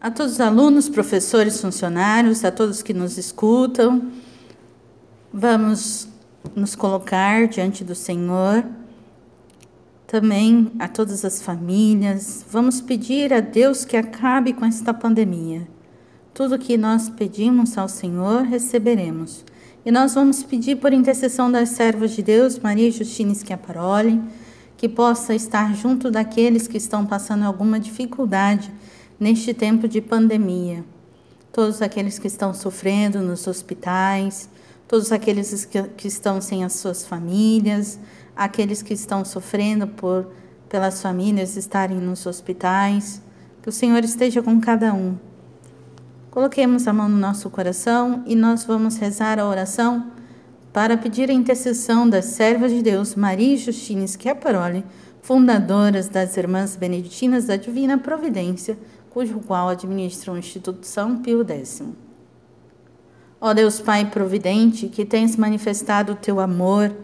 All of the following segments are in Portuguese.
a todos os alunos, professores, funcionários, a todos que nos escutam. Vamos nos colocar diante do Senhor, também a todas as famílias. Vamos pedir a Deus que acabe com esta pandemia. Tudo que nós pedimos ao Senhor, receberemos. E nós vamos pedir por intercessão das servas de Deus, Maria Justina Schiaparoli, que possa estar junto daqueles que estão passando alguma dificuldade neste tempo de pandemia. Todos aqueles que estão sofrendo nos hospitais, todos aqueles que, estão sem as suas famílias, aqueles que estão sofrendo por pelas famílias estarem nos hospitais, que o Senhor esteja com cada um. Coloquemos a mão no nosso coração e nós vamos rezar a oração para pedir a intercessão das servas de Deus Maria e Justina Schiaparoli, fundadoras das Irmãs Beneditinas da Divina Providência, cujo qual administra o Instituto São Pio X. Ó Deus Pai providente, que tens manifestado o teu amor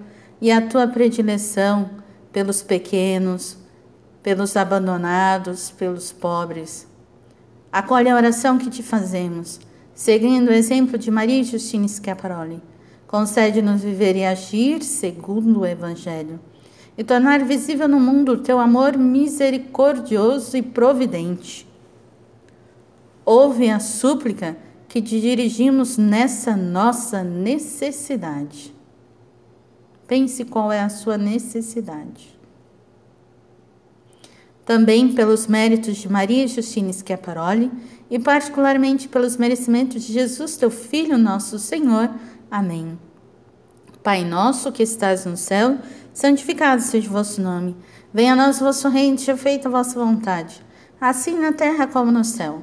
e a tua predileção pelos pequenos, pelos abandonados, pelos pobres. Acolhe a oração que te fazemos, seguindo o exemplo de Maria Justina Schiaparoli. Concede-nos viver e agir segundo o Evangelho e tornar visível no mundo o teu amor misericordioso e providente ouve a súplica que te dirigimos nessa nossa necessidade. Pense qual é a sua necessidade. Também pelos méritos de Maria Justina Schiaparoli e particularmente pelos merecimentos de Jesus, teu Filho, nosso Senhor. Amém. Pai nosso que estás no céu, santificado seja o vosso nome. Venha a nós o vosso reino, seja feita a vossa vontade, assim na terra como no céu.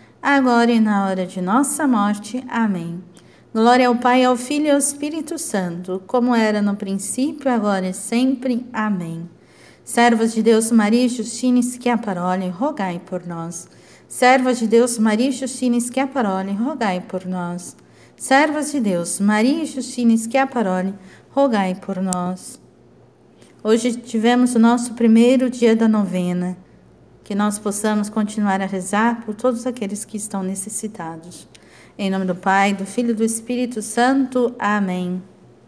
agora e na hora de nossa morte. Amém. Glória ao Pai, ao Filho e ao Espírito Santo, como era no princípio, agora e sempre. Amém. Servas de Deus, Maria Justina Schiaparoli, rogai por nós. Servas de Deus, Maria Justina Schiaparoli, rogai por nós. Servas de Deus, Maria Justina Schiaparoli, rogai por nós. Hoje tivemos o nosso primeiro dia da novena que nós possamos continuar a rezar por todos aqueles que estão necessitados. Em nome do Pai, do Filho e do Espírito Santo. Amém.